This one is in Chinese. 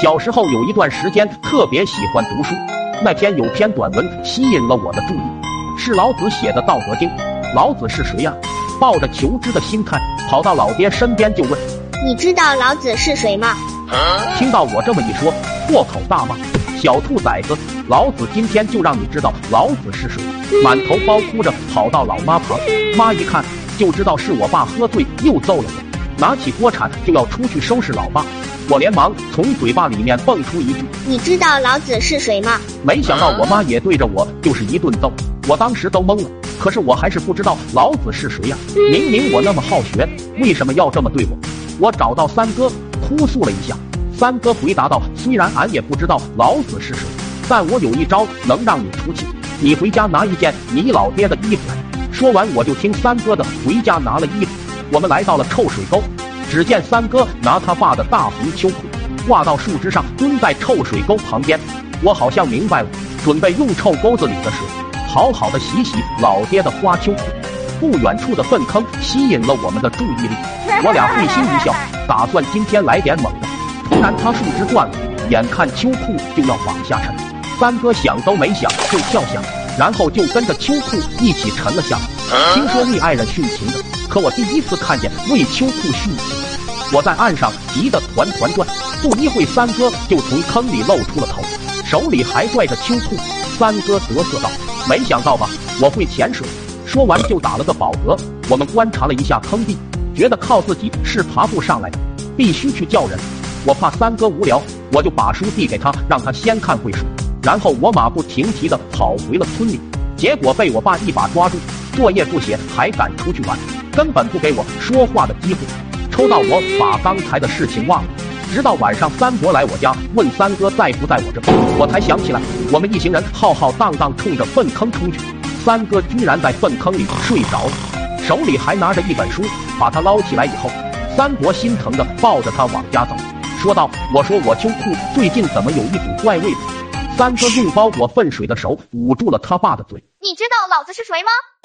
小时候有一段时间特别喜欢读书，那天有篇短文吸引了我的注意，是老子写的《道德经》。老子是谁呀？抱着求知的心态跑到老爹身边就问：“你知道老子是谁吗？”听到我这么一说，破口大骂：“小兔崽子！老子今天就让你知道老子是谁！”满头包哭着跑到老妈旁，妈一看就知道是我爸喝醉又揍了我，拿起锅铲就要出去收拾老爸。我连忙从嘴巴里面蹦出一句：“你知道老子是谁吗？”没想到我妈也对着我就是一顿揍，我当时都懵了。可是我还是不知道老子是谁呀？明明我那么好学，为什么要这么对我？我找到三哥哭诉了一下，三哥回答道：“虽然俺也不知道老子是谁，但我有一招能让你出气。你回家拿一件你老爹的衣服来。”说完，我就听三哥的回家拿了衣服。我们来到了臭水沟。只见三哥拿他爸的大红秋裤挂到树枝上，蹲在臭水沟旁边。我好像明白了，准备用臭沟子里的水好好的洗洗老爹的花秋裤。不远处的粪坑吸引了我们的注意力，我俩会心一笑，打算今天来点猛的。突然，他树枝断了，眼看秋裤就要往下沉，三哥想都没想就跳下，然后就跟着秋裤一起沉了下来。听说为爱人殉情的。可我第一次看见为秋裤殉情，我在岸上急得团团转。不一会，三哥就从坑里露出了头，手里还拽着秋裤。三哥得瑟道：“没想到吧，我会潜水。”说完就打了个饱嗝。我们观察了一下坑壁，觉得靠自己是爬不上来的，必须去叫人。我怕三哥无聊，我就把书递给他，让他先看会书。然后我马不停蹄地跑回了村里，结果被我爸一把抓住，作业不写还敢出去玩。根本不给我说话的机会，抽到我把刚才的事情忘了。直到晚上，三伯来我家问三哥在不在我这，我才想起来，我们一行人浩浩荡荡冲着粪坑冲去，三哥居然在粪坑里睡着了，手里还拿着一本书。把他捞起来以后，三伯心疼的抱着他往家走，说道：“我说我秋裤最近怎么有一股怪味？”三哥用包裹粪水的手捂住了他爸的嘴。你知道老子是谁吗？